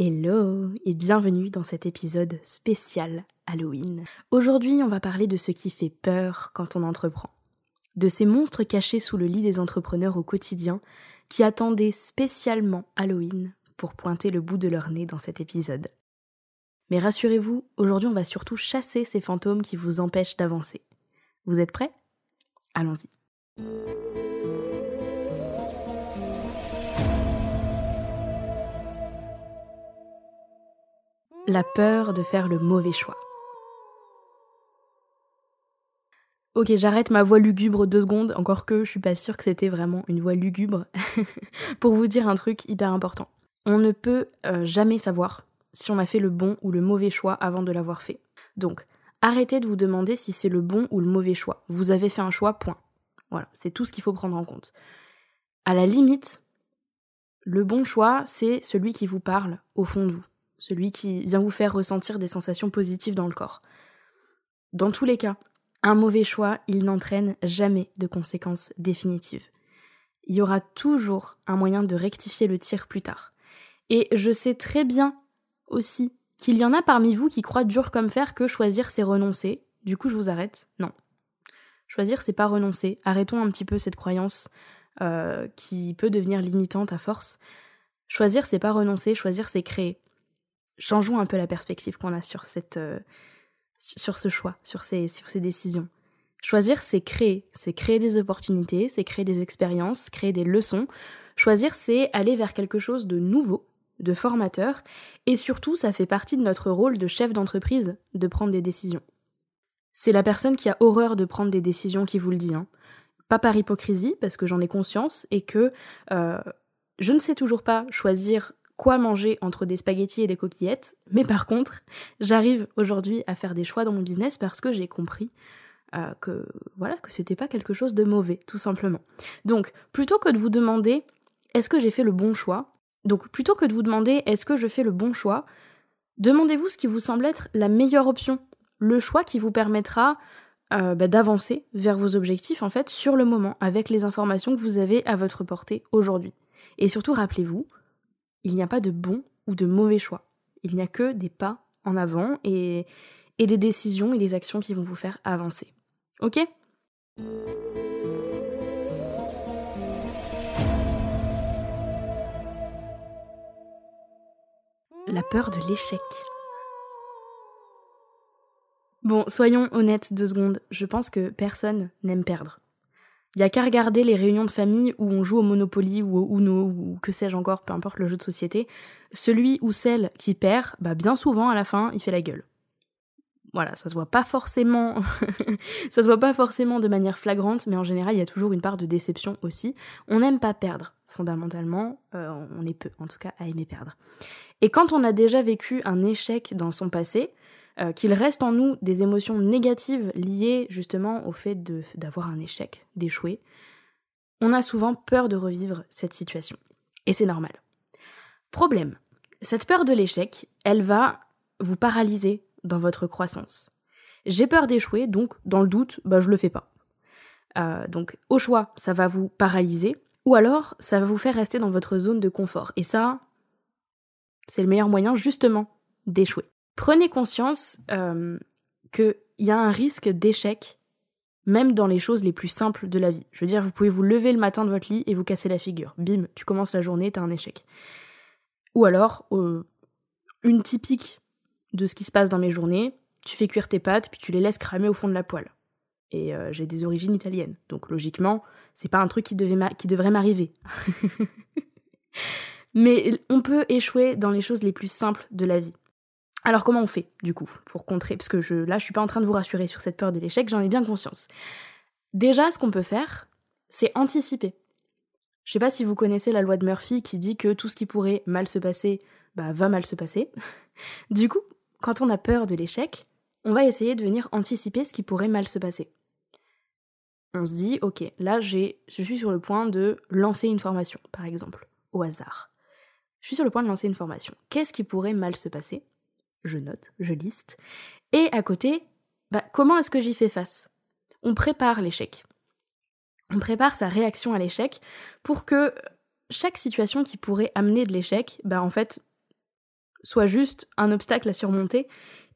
Hello et bienvenue dans cet épisode spécial Halloween. Aujourd'hui, on va parler de ce qui fait peur quand on entreprend. De ces monstres cachés sous le lit des entrepreneurs au quotidien qui attendaient spécialement Halloween pour pointer le bout de leur nez dans cet épisode. Mais rassurez-vous, aujourd'hui on va surtout chasser ces fantômes qui vous empêchent d'avancer. Vous êtes prêts? Allons-y. La peur de faire le mauvais choix. Ok, j'arrête ma voix lugubre deux secondes, encore que je suis pas sûre que c'était vraiment une voix lugubre, pour vous dire un truc hyper important. On ne peut euh, jamais savoir si on a fait le bon ou le mauvais choix avant de l'avoir fait. Donc, arrêtez de vous demander si c'est le bon ou le mauvais choix. Vous avez fait un choix, point. Voilà, c'est tout ce qu'il faut prendre en compte. À la limite, le bon choix, c'est celui qui vous parle au fond de vous celui qui vient vous faire ressentir des sensations positives dans le corps. Dans tous les cas, un mauvais choix, il n'entraîne jamais de conséquences définitives. Il y aura toujours un moyen de rectifier le tir plus tard. Et je sais très bien aussi qu'il y en a parmi vous qui croient dur comme fer que choisir c'est renoncer. Du coup, je vous arrête. Non. Choisir c'est pas renoncer. Arrêtons un petit peu cette croyance euh, qui peut devenir limitante à force. Choisir c'est pas renoncer, choisir c'est créer changeons un peu la perspective qu'on a sur, cette, euh, sur ce choix, sur ces, sur ces décisions. Choisir, c'est créer. C'est créer des opportunités, c'est créer des expériences, créer des leçons. Choisir, c'est aller vers quelque chose de nouveau, de formateur. Et surtout, ça fait partie de notre rôle de chef d'entreprise de prendre des décisions. C'est la personne qui a horreur de prendre des décisions qui vous le dit. Hein. Pas par hypocrisie, parce que j'en ai conscience, et que euh, je ne sais toujours pas choisir quoi manger entre des spaghettis et des coquillettes, mais par contre, j'arrive aujourd'hui à faire des choix dans mon business parce que j'ai compris euh, que voilà que c'était pas quelque chose de mauvais, tout simplement. Donc, plutôt que de vous demander est-ce que j'ai fait le bon choix, donc plutôt que de vous demander est-ce que je fais le bon choix, demandez-vous ce qui vous semble être la meilleure option, le choix qui vous permettra euh, bah, d'avancer vers vos objectifs en fait sur le moment avec les informations que vous avez à votre portée aujourd'hui. Et surtout rappelez-vous, il n'y a pas de bon ou de mauvais choix. Il n'y a que des pas en avant et, et des décisions et des actions qui vont vous faire avancer. Ok? La peur de l'échec. Bon, soyons honnêtes deux secondes, je pense que personne n'aime perdre. Il y a qu'à regarder les réunions de famille où on joue au Monopoly ou au Uno ou que sais-je encore, peu importe le jeu de société. Celui ou celle qui perd, bah bien souvent à la fin, il fait la gueule. Voilà, ça se voit pas forcément, ça se voit pas forcément de manière flagrante, mais en général, il y a toujours une part de déception aussi. On n'aime pas perdre, fondamentalement, euh, on est peu, en tout cas, à aimer perdre. Et quand on a déjà vécu un échec dans son passé, euh, qu'il reste en nous des émotions négatives liées justement au fait d'avoir un échec, d'échouer, on a souvent peur de revivre cette situation. Et c'est normal. Problème, cette peur de l'échec, elle va vous paralyser dans votre croissance. J'ai peur d'échouer, donc dans le doute, bah, je le fais pas. Euh, donc au choix, ça va vous paralyser, ou alors ça va vous faire rester dans votre zone de confort. Et ça, c'est le meilleur moyen justement d'échouer. Prenez conscience euh, qu'il y a un risque d'échec, même dans les choses les plus simples de la vie. Je veux dire, vous pouvez vous lever le matin de votre lit et vous casser la figure. Bim, tu commences la journée, t'as un échec. Ou alors, euh, une typique de ce qui se passe dans mes journées, tu fais cuire tes pâtes, puis tu les laisses cramer au fond de la poêle. Et euh, j'ai des origines italiennes, donc logiquement, c'est pas un truc qui, qui devrait m'arriver. Mais on peut échouer dans les choses les plus simples de la vie. Alors comment on fait du coup pour contrer? Parce que là, je suis pas en train de vous rassurer sur cette peur de l'échec, j'en ai bien conscience. Déjà, ce qu'on peut faire, c'est anticiper. Je sais pas si vous connaissez la loi de Murphy qui dit que tout ce qui pourrait mal se passer, bah, va mal se passer. du coup, quand on a peur de l'échec, on va essayer de venir anticiper ce qui pourrait mal se passer. On se dit, ok, là j'ai, je suis sur le point de lancer une formation, par exemple, au hasard. Je suis sur le point de lancer une formation. Qu'est-ce qui pourrait mal se passer? Je note, je liste. Et à côté, bah, comment est-ce que j'y fais face? On prépare l'échec. On prépare sa réaction à l'échec pour que chaque situation qui pourrait amener de l'échec, bah en fait, soit juste un obstacle à surmonter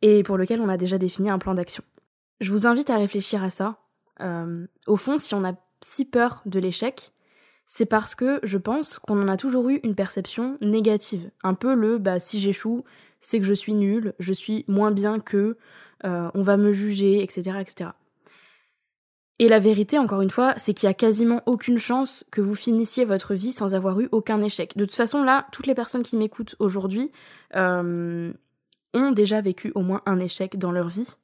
et pour lequel on a déjà défini un plan d'action. Je vous invite à réfléchir à ça. Euh, au fond, si on a si peur de l'échec, c'est parce que je pense qu'on en a toujours eu une perception négative. Un peu le bah si j'échoue, c'est que je suis nul, je suis moins bien que, euh, on va me juger, etc., etc. Et la vérité, encore une fois, c'est qu'il y a quasiment aucune chance que vous finissiez votre vie sans avoir eu aucun échec. De toute façon, là, toutes les personnes qui m'écoutent aujourd'hui euh, ont déjà vécu au moins un échec dans leur vie.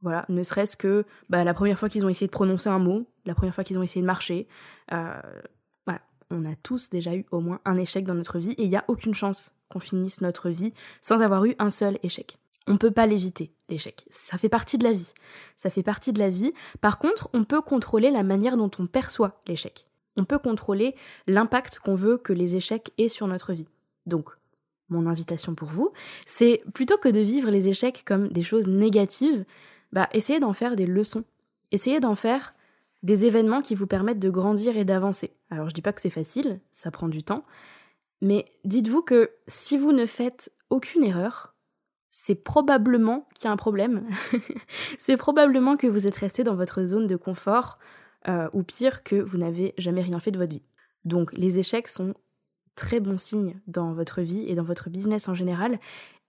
Voilà, ne serait-ce que bah, la première fois qu'ils ont essayé de prononcer un mot, la première fois qu'ils ont essayé de marcher. Euh, voilà, on a tous déjà eu au moins un échec dans notre vie et il n'y a aucune chance qu'on finisse notre vie sans avoir eu un seul échec. On ne peut pas l'éviter, l'échec. Ça fait partie de la vie. Ça fait partie de la vie. Par contre, on peut contrôler la manière dont on perçoit l'échec. On peut contrôler l'impact qu'on veut que les échecs aient sur notre vie. Donc, mon invitation pour vous, c'est plutôt que de vivre les échecs comme des choses négatives, bah, essayez d'en faire des leçons. Essayez d'en faire des événements qui vous permettent de grandir et d'avancer. Alors je dis pas que c'est facile, ça prend du temps, mais dites-vous que si vous ne faites aucune erreur, c'est probablement qu'il y a un problème. c'est probablement que vous êtes resté dans votre zone de confort, euh, ou pire, que vous n'avez jamais rien fait de votre vie. Donc les échecs sont très bons signes dans votre vie et dans votre business en général.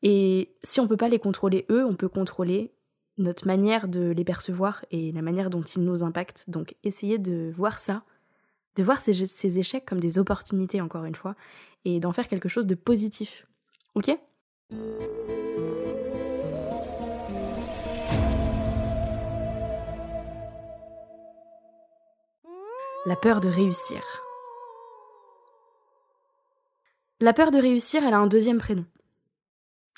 Et si on ne peut pas les contrôler eux, on peut contrôler notre manière de les percevoir et la manière dont ils nous impactent. Donc essayez de voir ça, de voir ces, échecs comme des opportunités encore une fois, et d'en faire quelque chose de positif. Ok? La peur de réussir. La peur de réussir, elle a un deuxième prénom.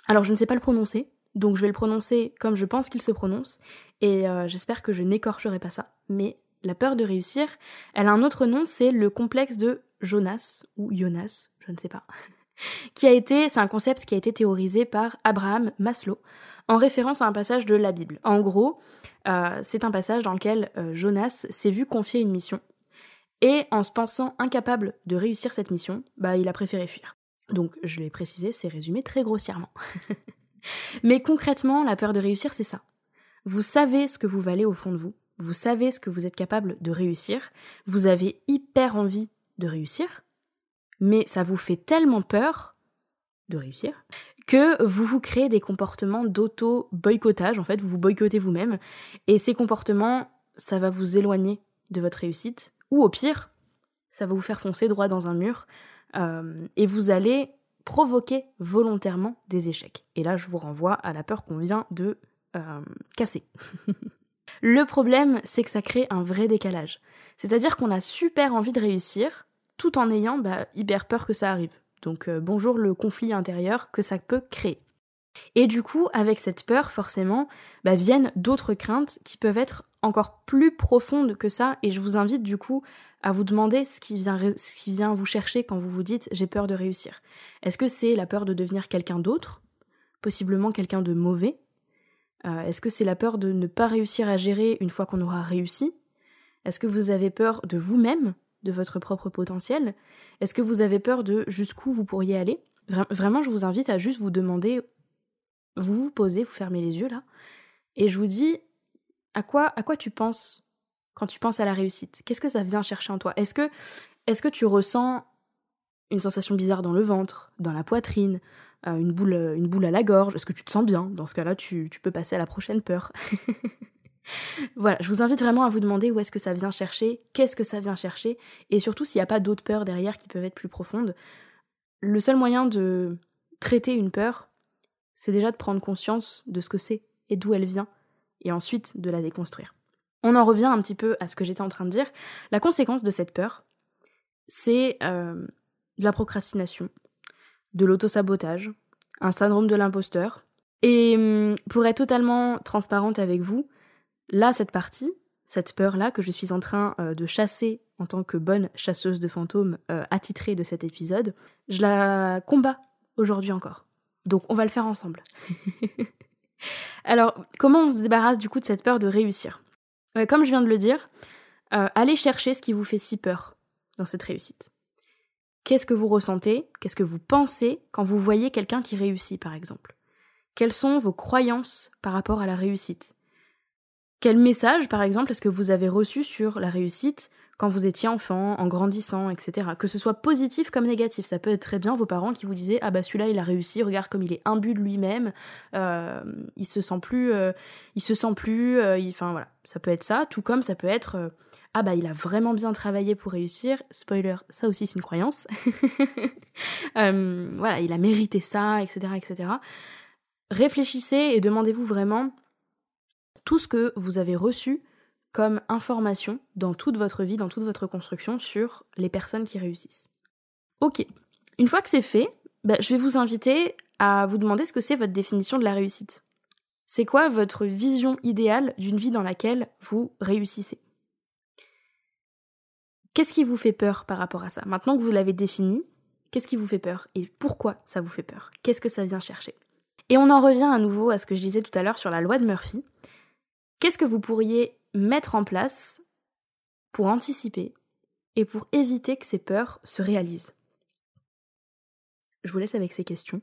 Alors je ne sais pas le prononcer, donc je vais le prononcer comme je pense qu'il se prononce, et euh, j'espère que je n'écorcherai pas ça. Mais la peur de réussir, elle a un autre nom, c'est le complexe de Jonas, ou Jonas, je ne sais pas, qui a été, c'est un concept qui a été théorisé par Abraham Maslow, en référence à un passage de la Bible. En gros, euh, c'est un passage dans lequel euh, Jonas s'est vu confier une mission, et en se pensant incapable de réussir cette mission, bah il a préféré fuir. Donc je l'ai précisé, c'est résumé très grossièrement. Mais concrètement, la peur de réussir, c'est ça. Vous savez ce que vous valez au fond de vous, vous savez ce que vous êtes capable de réussir, vous avez hyper envie de réussir, mais ça vous fait tellement peur de réussir que vous vous créez des comportements d'auto-boycottage, en fait, vous vous boycottez vous-même, et ces comportements, ça va vous éloigner de votre réussite, ou au pire, ça va vous faire foncer droit dans un mur, euh, et vous allez provoquer volontairement des échecs. Et là, je vous renvoie à la peur qu'on vient de euh, casser. Le problème, c'est que ça crée un vrai décalage. C'est-à-dire qu'on a super envie de réussir, tout en ayant bah, hyper peur que ça arrive. Donc euh, bonjour le conflit intérieur que ça peut créer. Et du coup, avec cette peur, forcément, bah, viennent d'autres craintes qui peuvent être encore plus profondes que ça, et je vous invite du coup à vous demander ce qui vient, ce qui vient vous chercher quand vous vous dites j'ai peur de réussir. Est-ce que c'est la peur de devenir quelqu'un d'autre, possiblement quelqu'un de mauvais euh, Est-ce que c'est la peur de ne pas réussir à gérer une fois qu'on aura réussi? Est-ce que vous avez peur de vous-même, de votre propre potentiel? Est-ce que vous avez peur de jusqu'où vous pourriez aller? Vraiment, je vous invite à juste vous demander, vous vous posez, vous fermez les yeux là, et je vous dis à quoi, à quoi tu penses quand tu penses à la réussite? Qu'est-ce que ça vient chercher en toi? Est-ce que, est que tu ressens une sensation bizarre dans le ventre, dans la poitrine, une, boule, une boule à la gorge Est-ce que tu te sens bien? Dans ce cas-là, tu, tu peux passer à la prochaine peur. voilà, je vous invite vraiment à vous demander où est-ce que ça vient chercher, qu'est-ce que ça vient chercher, et surtout s'il n'y a pas d'autres peurs derrière qui peuvent être plus profondes. Le seul moyen de traiter une peur, c'est déjà de prendre conscience de ce que c'est et d'où elle vient, et ensuite de la déconstruire. On en revient un petit peu à ce que j'étais en train de dire. La conséquence de cette peur, c'est euh, de la procrastination, de l'autosabotage, un syndrome de l'imposteur. Et hum, pour être totalement transparente avec vous, là, cette partie, cette peur-là que je suis en train euh, de chasser en tant que bonne chasseuse de fantômes euh, attitrée de cet épisode, je la combats aujourd'hui encore. Donc on va le faire ensemble. Alors, comment on se débarrasse du coup de cette peur de réussir? Comme je viens de le dire, euh, allez chercher ce qui vous fait si peur dans cette réussite. Qu'est-ce que vous ressentez Qu'est-ce que vous pensez quand vous voyez quelqu'un qui réussit, par exemple? Quelles sont vos croyances par rapport à la réussite? Quel message, par exemple, est-ce que vous avez reçu sur la réussite quand vous étiez enfant, en grandissant, etc. Que ce soit positif comme négatif, ça peut être très bien vos parents qui vous disaient ah bah celui-là il a réussi, regarde comme il est imbu de lui-même, euh, il se sent plus, euh, il se sent plus, euh, enfin voilà, ça peut être ça. Tout comme ça peut être ah bah il a vraiment bien travaillé pour réussir. Spoiler, ça aussi c'est une croyance. voilà, il a mérité ça, etc., etc. Réfléchissez et demandez-vous vraiment tout ce que vous avez reçu comme information dans toute votre vie, dans toute votre construction sur les personnes qui réussissent. Ok, une fois que c'est fait, bah, je vais vous inviter à vous demander ce que c'est votre définition de la réussite. C'est quoi votre vision idéale d'une vie dans laquelle vous réussissez? Qu'est-ce qui vous fait peur par rapport à ça? Maintenant que vous l'avez défini, qu'est-ce qui vous fait peur? Et pourquoi ça vous fait peur? Qu'est-ce que ça vient chercher? Et on en revient à nouveau à ce que je disais tout à l'heure sur la loi de Murphy. Qu'est-ce que vous pourriez mettre en place pour anticiper et pour éviter que ces peurs se réalisent. Je vous laisse avec ces questions.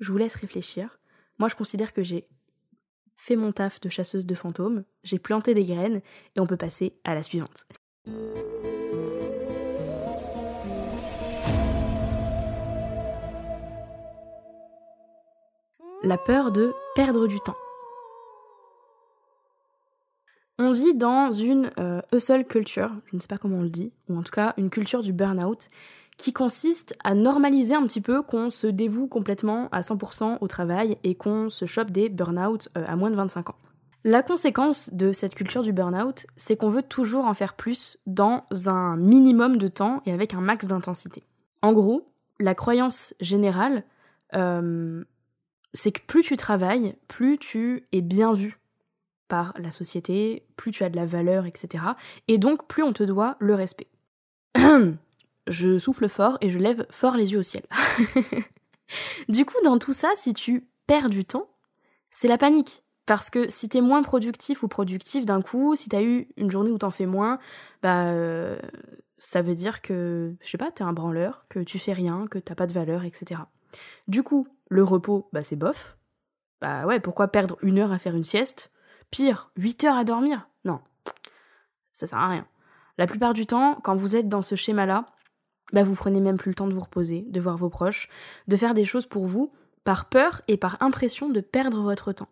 Je vous laisse réfléchir. Moi, je considère que j'ai fait mon taf de chasseuse de fantômes, j'ai planté des graines et on peut passer à la suivante. La peur de perdre du temps. On vit dans une euh, hustle culture, je ne sais pas comment on le dit, ou en tout cas une culture du burn-out, qui consiste à normaliser un petit peu qu'on se dévoue complètement à 100% au travail et qu'on se chope des burn-out euh, à moins de 25 ans. La conséquence de cette culture du burn-out, c'est qu'on veut toujours en faire plus dans un minimum de temps et avec un max d'intensité. En gros, la croyance générale, euh, c'est que plus tu travailles, plus tu es bien vu par la société, plus tu as de la valeur, etc. Et donc plus on te doit le respect. je souffle fort et je lève fort les yeux au ciel. du coup, dans tout ça, si tu perds du temps, c'est la panique. Parce que si t'es moins productif ou productif d'un coup, si t'as eu une journée où t'en fais moins, bah euh, ça veut dire que, je sais pas, t'es un branleur, que tu fais rien, que t'as pas de valeur, etc. Du coup, le repos, bah c'est bof. Bah ouais, pourquoi perdre une heure à faire une sieste? Pire, 8 heures à dormir Non, ça sert à rien. La plupart du temps, quand vous êtes dans ce schéma-là, bah vous prenez même plus le temps de vous reposer, de voir vos proches, de faire des choses pour vous, par peur et par impression de perdre votre temps.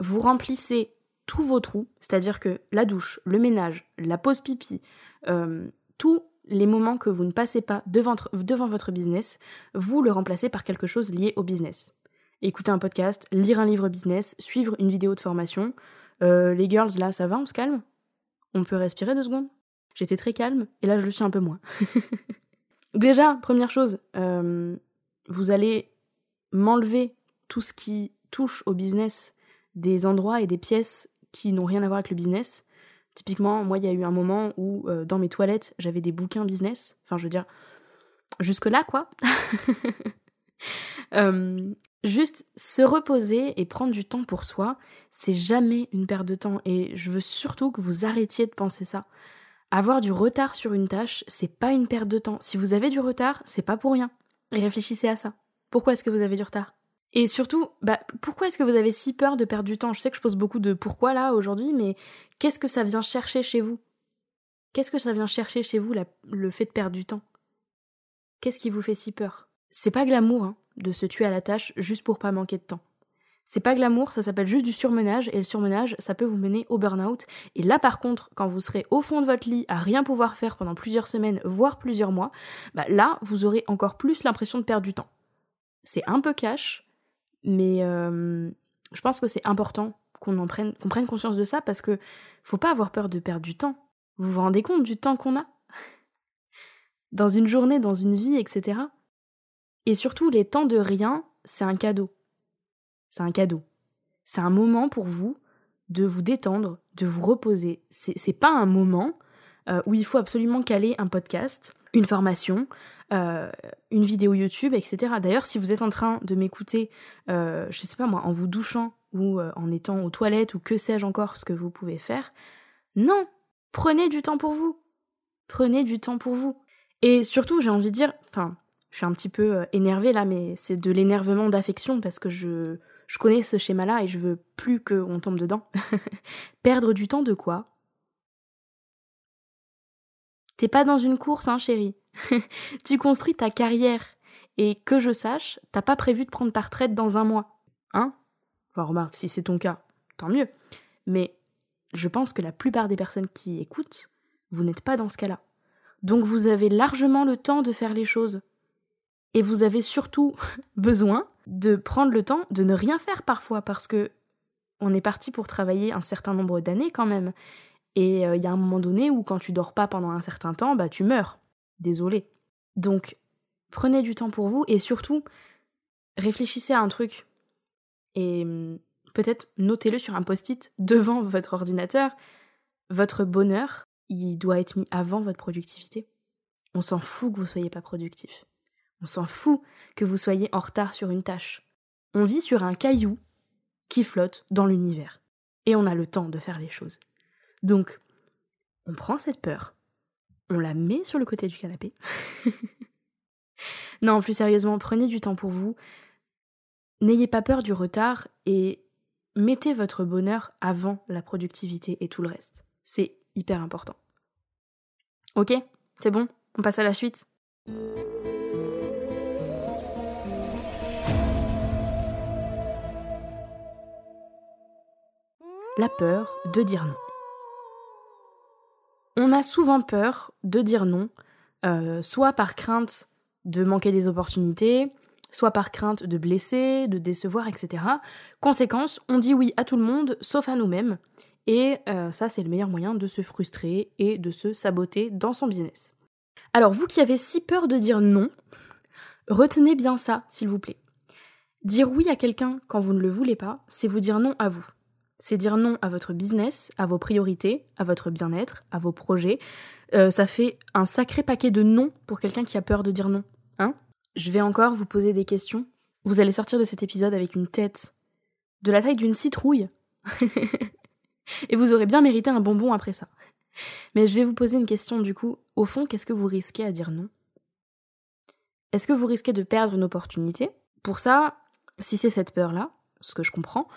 Vous remplissez tous vos trous, c'est-à-dire que la douche, le ménage, la pause pipi, euh, tous les moments que vous ne passez pas devant, devant votre business, vous le remplacez par quelque chose lié au business. Écouter un podcast, lire un livre business, suivre une vidéo de formation, euh, les girls, là, ça va, on se calme? On peut respirer deux secondes? J'étais très calme, et là, je le suis un peu moins. Déjà, première chose, euh, vous allez m'enlever tout ce qui touche au business des endroits et des pièces qui n'ont rien à voir avec le business. Typiquement, moi, il y a eu un moment où, euh, dans mes toilettes, j'avais des bouquins business. Enfin, je veux dire, jusque-là, quoi. Juste se reposer et prendre du temps pour soi, c'est jamais une perte de temps et je veux surtout que vous arrêtiez de penser ça. Avoir du retard sur une tâche, c'est pas une perte de temps. Si vous avez du retard, c'est pas pour rien. Réfléchissez à ça. Pourquoi est-ce que vous avez du retard? Et surtout, bah, pourquoi est-ce que vous avez si peur de perdre du temps? Je sais que je pose beaucoup de pourquoi là aujourd'hui, mais qu'est-ce que ça vient chercher chez vous? Qu'est-ce que ça vient chercher chez vous, le fait de perdre du temps? Qu'est-ce qui vous fait si peur? C'est pas glamour, hein de se tuer à la tâche juste pour pas manquer de temps. C'est pas glamour, ça s'appelle juste du surmenage, et le surmenage, ça peut vous mener au burn-out. Et là, par contre, quand vous serez au fond de votre lit à rien pouvoir faire pendant plusieurs semaines, voire plusieurs mois, bah là, vous aurez encore plus l'impression de perdre du temps. C'est un peu cash, mais euh, je pense que c'est important qu'on en prenne, qu'on prenne conscience de ça parce que faut pas avoir peur de perdre du temps. Vous vous rendez compte du temps qu'on a? Dans une journée, dans une vie, etc. Et surtout, les temps de rien, c'est un cadeau. C'est un cadeau. C'est un moment pour vous de vous détendre, de vous reposer. C'est pas un moment euh, où il faut absolument caler un podcast, une formation, euh, une vidéo YouTube, etc. D'ailleurs, si vous êtes en train de m'écouter, euh, je sais pas moi, en vous douchant ou en étant aux toilettes ou que sais-je encore ce que vous pouvez faire, non, prenez du temps pour vous. Prenez du temps pour vous. Et surtout, j'ai envie de dire, enfin, je suis un petit peu euh, énervée là, mais c'est de l'énervement d'affection parce que je, je connais ce schéma-là et je veux plus qu'on tombe dedans. Perdre du temps de quoi? T'es pas dans une course, hein, chérie. tu construis ta carrière. Et que je sache, t'as pas prévu de prendre ta retraite dans un mois. Hein? Enfin, remarque, si c'est ton cas, tant mieux. Mais je pense que la plupart des personnes qui écoutent, vous n'êtes pas dans ce cas-là. Donc vous avez largement le temps de faire les choses. Et vous avez surtout besoin de prendre le temps de ne rien faire parfois parce que on est parti pour travailler un certain nombre d'années quand même. Et euh, il y a un moment donné où quand tu dors pas pendant un certain temps, bah tu meurs. Désolé. Donc prenez du temps pour vous et surtout réfléchissez à un truc et hum, peut-être notez-le sur un post-it devant votre ordinateur. Votre bonheur, il doit être mis avant votre productivité. On s'en fout que vous soyez pas productif. On s'en fout que vous soyez en retard sur une tâche. On vit sur un caillou qui flotte dans l'univers. Et on a le temps de faire les choses. Donc, on prend cette peur, on la met sur le côté du canapé. non, plus sérieusement, prenez du temps pour vous. N'ayez pas peur du retard et mettez votre bonheur avant la productivité et tout le reste. C'est hyper important. Ok? C'est bon? On passe à la suite? La peur de dire non. On a souvent peur de dire non, euh, soit par crainte de manquer des opportunités, soit par crainte de blesser, de décevoir, etc. Conséquence, on dit oui à tout le monde, sauf à nous-mêmes. Et euh, ça, c'est le meilleur moyen de se frustrer et de se saboter dans son business. Alors, vous qui avez si peur de dire non, retenez bien ça, s'il vous plaît. Dire oui à quelqu'un quand vous ne le voulez pas, c'est vous dire non à vous c'est dire non à votre business, à vos priorités, à votre bien-être, à vos projets. Euh, ça fait un sacré paquet de non pour quelqu'un qui a peur de dire non. Hein Je vais encore vous poser des questions. Vous allez sortir de cet épisode avec une tête de la taille d'une citrouille. Et vous aurez bien mérité un bonbon après ça. Mais je vais vous poser une question du coup. Au fond, qu'est-ce que vous risquez à dire non? Est-ce que vous risquez de perdre une opportunité? Pour ça, si c'est cette peur-là, ce que je comprends,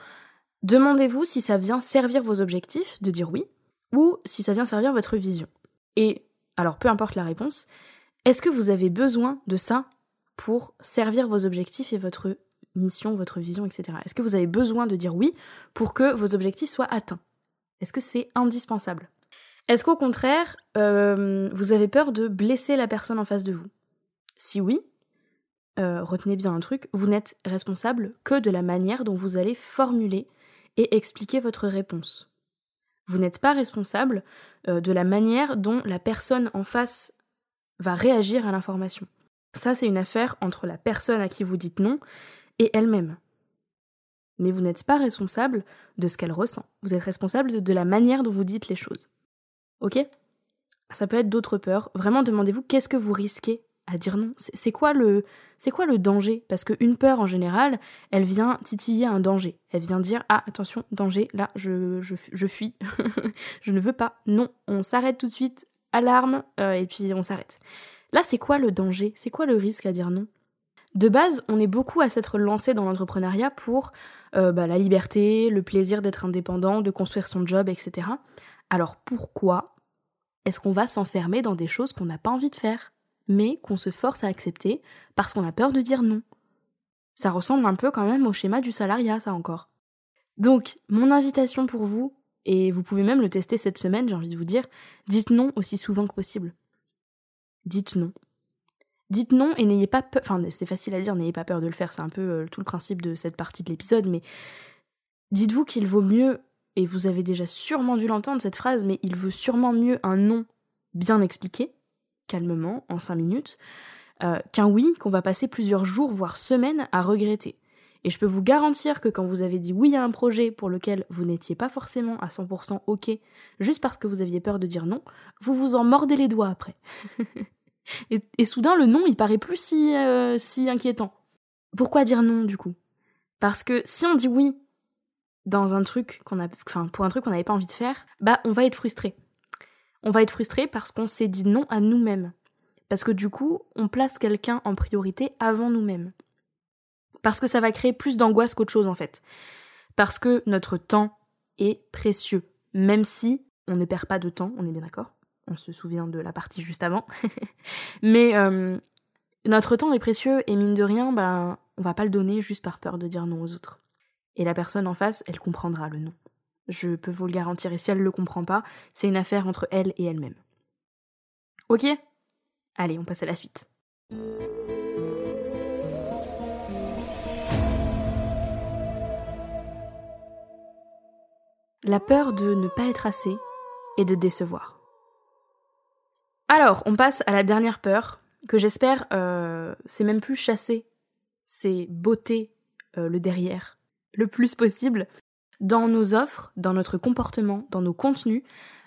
Demandez-vous si ça vient servir vos objectifs, de dire oui, ou si ça vient servir votre vision. Et, alors peu importe la réponse, est-ce que vous avez besoin de ça pour servir vos objectifs et votre mission, votre vision, etc. Est-ce que vous avez besoin de dire oui pour que vos objectifs soient atteints? Est-ce que c'est indispensable? Est-ce qu'au contraire, euh, vous avez peur de blesser la personne en face de vous? Si oui, euh, retenez bien un truc, vous n'êtes responsable que de la manière dont vous allez formuler et expliquer votre réponse. Vous n'êtes pas responsable euh, de la manière dont la personne en face va réagir à l'information. Ça, c'est une affaire entre la personne à qui vous dites non et elle-même. Mais vous n'êtes pas responsable de ce qu'elle ressent. Vous êtes responsable de la manière dont vous dites les choses. Ok? Ça peut être d'autres peurs. Vraiment, demandez-vous qu'est-ce que vous risquez à dire non? C'est quoi le c'est quoi le danger? Parce qu'une peur en général, elle vient titiller un danger. Elle vient dire ah attention danger là je je, fuis, je ne veux pas. Non, on s'arrête tout de suite, alarme euh, et puis on s'arrête. Là c'est quoi le danger? C'est quoi le risque à dire non? De base, on est beaucoup à s'être lancé dans l'entrepreneuriat pour euh, bah, la liberté, le plaisir d'être indépendant, de construire son job, etc. Alors pourquoi est-ce qu'on va s'enfermer dans des choses qu'on n'a pas envie de faire? Mais qu'on se force à accepter parce qu'on a peur de dire non. Ça ressemble un peu quand même au schéma du salariat, ça encore. Donc, mon invitation pour vous, et vous pouvez même le tester cette semaine, j'ai envie de vous dire, dites non aussi souvent que possible. Dites non. Dites non et n'ayez pas peur, enfin c'est facile à dire, n'ayez pas peur de le faire, c'est un peu euh, tout le principe de cette partie de l'épisode, mais dites-vous qu'il vaut mieux, et vous avez déjà sûrement dû l'entendre cette phrase, mais il vaut sûrement mieux un non bien expliqué calmement, en cinq minutes, euh, qu'un oui qu'on va passer plusieurs jours, voire semaines à regretter. Et je peux vous garantir que quand vous avez dit oui à un projet pour lequel vous n'étiez pas forcément à 100% ok, juste parce que vous aviez peur de dire non, vous vous en mordez les doigts après. et, soudain, le non, il paraît plus si, euh, si inquiétant. Pourquoi dire non, du coup? Parce que si on dit oui dans un truc qu'on a, enfin, pour un truc qu'on n'avait pas envie de faire, bah, on va être frustré. On va être frustré parce qu'on s'est dit non à nous-mêmes. Parce que du coup, on place quelqu'un en priorité avant nous-mêmes. Parce que ça va créer plus d'angoisse qu'autre chose en fait. Parce que notre temps est précieux. Même si on ne perd pas de temps, on est bien d'accord On se souvient de la partie juste avant. Mais euh, notre temps est précieux et mine de rien, ben, on va pas le donner juste par peur de dire non aux autres. Et la personne en face, elle comprendra le non. Je peux vous le garantir, et si elle le comprend pas, c'est une affaire entre elle et elle-même. Ok Allez, on passe à la suite. La peur de ne pas être assez et de décevoir. Alors, on passe à la dernière peur, que j'espère, euh, c'est même plus chasser, c'est beauté euh, le derrière, le plus possible. Dans nos offres, dans notre comportement, dans nos contenus,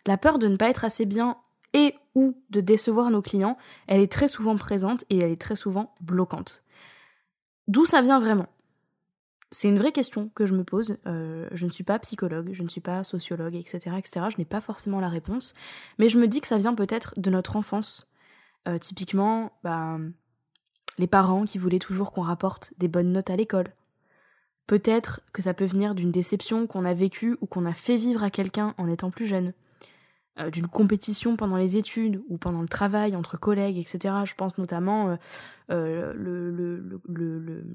la peur de ne pas être assez bien et ou de décevoir nos clients, elle est très souvent présente et elle est très souvent bloquante. D'où ça vient vraiment? C'est une vraie question que je me pose. Euh, je ne suis pas psychologue, je ne suis pas sociologue, etc. etc. Je n'ai pas forcément la réponse, mais je me dis que ça vient peut-être de notre enfance. Euh, typiquement, bah, les parents qui voulaient toujours qu'on rapporte des bonnes notes à l'école. Peut-être que ça peut venir d'une déception qu'on a vécue ou qu'on a fait vivre à quelqu'un en étant plus jeune. Euh, d'une compétition pendant les études ou pendant le travail entre collègues, etc. Je pense notamment euh,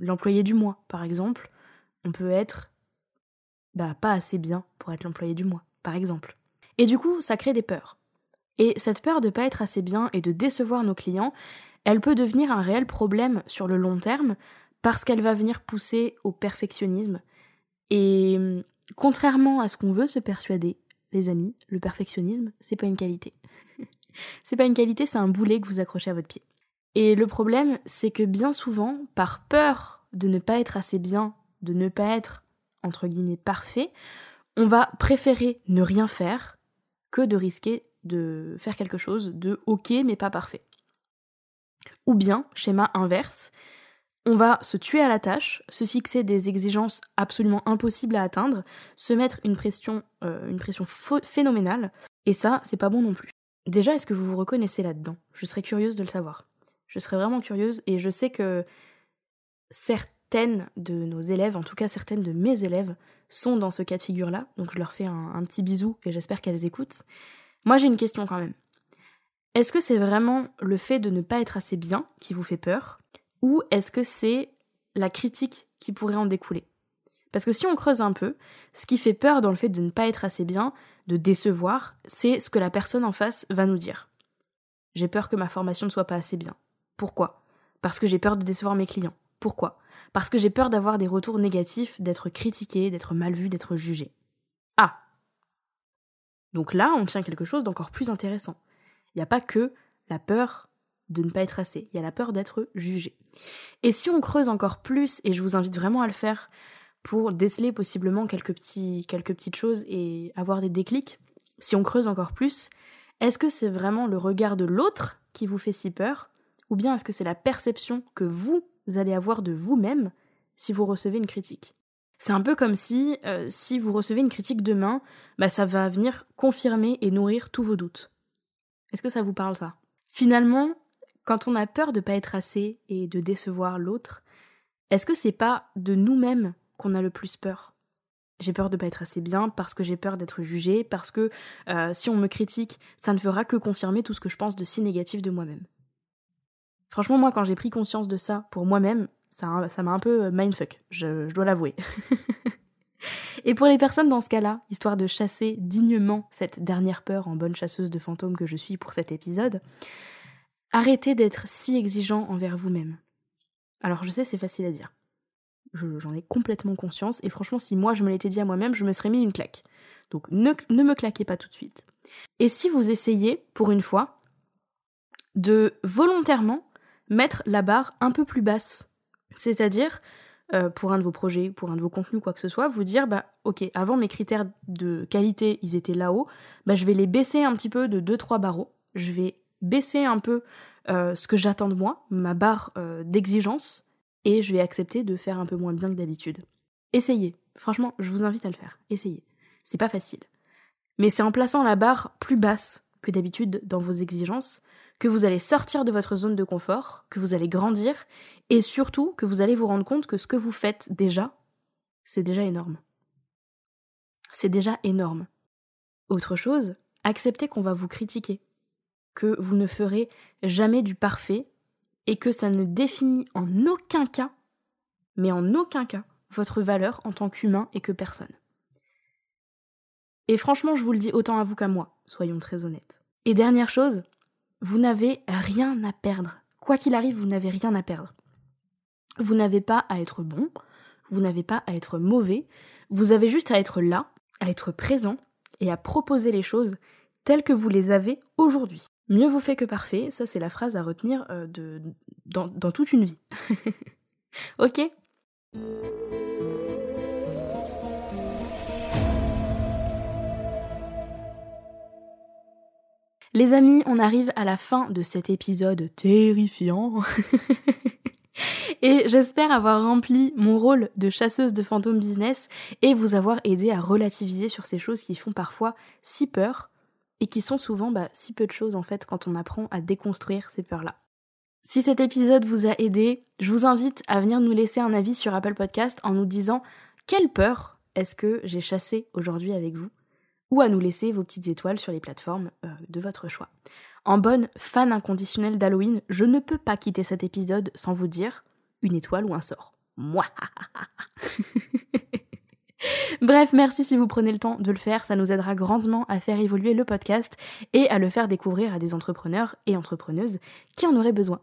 l'employé du mois, par exemple. On peut être bah, pas assez bien pour être l'employé du mois, par exemple. Et du coup, ça crée des peurs. Et cette peur de pas être assez bien et de décevoir nos clients, elle peut devenir un réel problème sur le long terme parce qu'elle va venir pousser au perfectionnisme. Et contrairement à ce qu'on veut se persuader, les amis, le perfectionnisme, c'est pas une qualité. c'est pas une qualité, c'est un boulet que vous accrochez à votre pied. Et le problème, c'est que bien souvent, par peur de ne pas être assez bien, de ne pas être, entre guillemets, parfait, on va préférer ne rien faire que de risquer de faire quelque chose de ok mais pas parfait. Ou bien, schéma inverse, on va se tuer à la tâche, se fixer des exigences absolument impossibles à atteindre, se mettre une pression, euh, phénoménale, et ça, c'est pas bon non plus. Déjà, est-ce que vous vous reconnaissez là-dedans? Je serais curieuse de le savoir. Je serais vraiment curieuse, et je sais que certaines de nos élèves, en tout cas certaines de mes élèves, sont dans ce cas de figure-là, donc je leur fais un petit bisou et j'espère qu'elles écoutent. Moi, j'ai une question quand même. Est-ce que c'est vraiment le fait de ne pas être assez bien qui vous fait peur? Ou est-ce que c'est la critique qui pourrait en découler? Parce que si on creuse un peu, ce qui fait peur dans le fait de ne pas être assez bien, de décevoir, c'est ce que la personne en face va nous dire. J'ai peur que ma formation ne soit pas assez bien. Pourquoi? Parce que j'ai peur de décevoir mes clients. Pourquoi? Parce que j'ai peur d'avoir des retours négatifs, d'être critiqué, d'être mal vu, d'être jugé. Ah donc là, on tient quelque chose d'encore plus intéressant. Il n'y a pas que la peur de ne pas être assez, il y a la peur d'être jugé. Et si on creuse encore plus, et je vous invite vraiment à le faire pour déceler possiblement quelques, petits, quelques petites choses et avoir des déclics, si on creuse encore plus, est-ce que c'est vraiment le regard de l'autre qui vous fait si peur, ou bien est-ce que c'est la perception que vous allez avoir de vous-même si vous recevez une critique? C'est un peu comme si, euh, si vous recevez une critique demain, bah ça va venir confirmer et nourrir tous vos doutes. Est-ce que ça vous parle ça? Finalement, quand on a peur de pas être assez et de décevoir l'autre, est-ce que c'est pas de nous-mêmes qu'on a le plus peur? J'ai peur de pas être assez bien parce que j'ai peur d'être jugée, parce que euh, si on me critique, ça ne fera que confirmer tout ce que je pense de si négatif de moi-même. Franchement, moi, quand j'ai pris conscience de ça pour moi-même, ça m'a un peu euh, mindfuck, je, je dois l'avouer. Et pour les personnes dans ce cas-là, histoire de chasser dignement cette dernière peur en bonne chasseuse de fantômes que je suis pour cet épisode, arrêtez d'être si exigeant envers vous-même. Alors je sais, c'est facile à dire. J'en ai complètement conscience, et franchement, si moi je me l'étais dit à moi-même, je me serais mis une claque. Donc ne, me claquez pas tout de suite. Et si vous essayez, pour une fois, de volontairement mettre la barre un peu plus basse c'est-à-dire, euh, pour un de vos projets, pour un de vos contenus, quoi que ce soit, vous dire, bah ok, avant mes critères de qualité, ils étaient là-haut, bah je vais les baisser un petit peu de 2-3 barreaux, je vais baisser un peu euh, ce que j'attends de moi, ma barre euh, d'exigence, et je vais accepter de faire un peu moins bien que d'habitude. Essayez, franchement, je vous invite à le faire, essayez. C'est pas facile. Mais c'est en plaçant la barre plus basse que d'habitude dans vos exigences que vous allez sortir de votre zone de confort, que vous allez grandir, et surtout que vous allez vous rendre compte que ce que vous faites déjà, c'est déjà énorme. C'est déjà énorme. Autre chose, acceptez qu'on va vous critiquer, que vous ne ferez jamais du parfait, et que ça ne définit en aucun cas, mais en aucun cas, votre valeur en tant qu'humain et que personne. Et franchement, je vous le dis autant à vous qu'à moi, soyons très honnêtes. Et dernière chose, vous n'avez rien à perdre. Quoi qu'il arrive, vous n'avez rien à perdre. Vous n'avez pas à être bon, vous n'avez pas à être mauvais, vous avez juste à être là, à être présent et à proposer les choses telles que vous les avez aujourd'hui. Mieux vous fait que parfait, ça c'est la phrase à retenir euh, de, dans, dans toute une vie. ok Les amis, on arrive à la fin de cet épisode terrifiant. et j'espère avoir rempli mon rôle de chasseuse de fantômes business et vous avoir aidé à relativiser sur ces choses qui font parfois si peur et qui sont souvent bah, si peu de choses en fait quand on apprend à déconstruire ces peurs-là. Si cet épisode vous a aidé, je vous invite à venir nous laisser un avis sur Apple Podcast en nous disant quelle peur est-ce que j'ai chassé aujourd'hui avec vous ou à nous laisser vos petites étoiles sur les plateformes euh, de votre choix. En bonne fan inconditionnelle d'Halloween, je ne peux pas quitter cet épisode sans vous dire une étoile ou un sort. Moi. Bref, merci si vous prenez le temps de le faire, ça nous aidera grandement à faire évoluer le podcast et à le faire découvrir à des entrepreneurs et entrepreneuses qui en auraient besoin.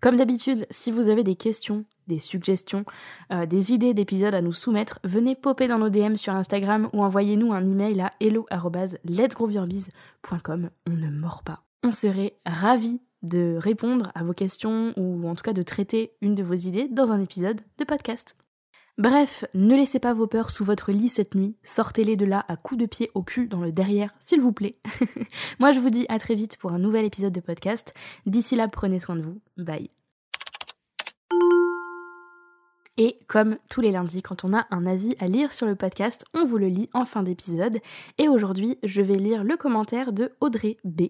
Comme d'habitude, si vous avez des questions, des suggestions, euh, des idées d'épisodes à nous soumettre, venez popper dans nos DM sur Instagram ou envoyez-nous un email à hello@letsgrowyourbiz.com. On ne mord pas. On serait ravis de répondre à vos questions ou en tout cas de traiter une de vos idées dans un épisode de podcast. Bref, ne laissez pas vos peurs sous votre lit cette nuit, sortez-les de là à coups de pied au cul dans le derrière, s'il vous plaît. Moi je vous dis à très vite pour un nouvel épisode de podcast. D'ici là, prenez soin de vous. Bye. Et comme tous les lundis, quand on a un avis à lire sur le podcast, on vous le lit en fin d'épisode. Et aujourd'hui, je vais lire le commentaire de Audrey B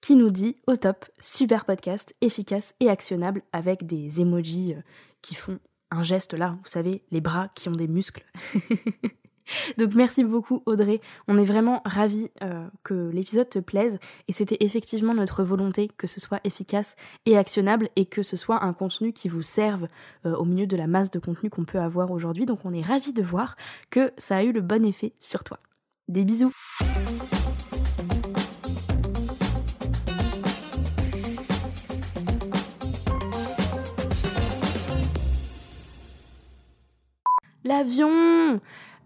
qui nous dit au top, super podcast, efficace et actionnable avec des emojis euh, qui font un geste là, vous savez, les bras qui ont des muscles. Donc merci beaucoup Audrey, on est vraiment ravis euh, que l'épisode te plaise et c'était effectivement notre volonté que ce soit efficace et actionnable et que ce soit un contenu qui vous serve euh, au milieu de la masse de contenu qu'on peut avoir aujourd'hui. Donc on est ravis de voir que ça a eu le bon effet sur toi. Des bisous L'avion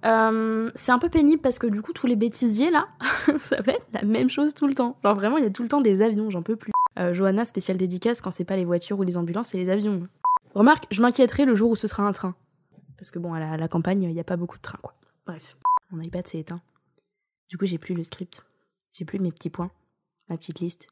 euh, c'est un peu pénible parce que du coup tous les bêtisiers là, ça va être la même chose tout le temps. Genre vraiment il y a tout le temps des avions, j'en peux plus. Euh, Johanna, spéciale dédicace quand c'est pas les voitures ou les ambulances, c'est les avions. Remarque, je m'inquiéterai le jour où ce sera un train. Parce que bon, à la, campagne, il n'y a pas beaucoup de trains quoi. Bref, mon iPad s'est éteint. Du coup j'ai plus le script. J'ai plus mes petits points, ma petite liste.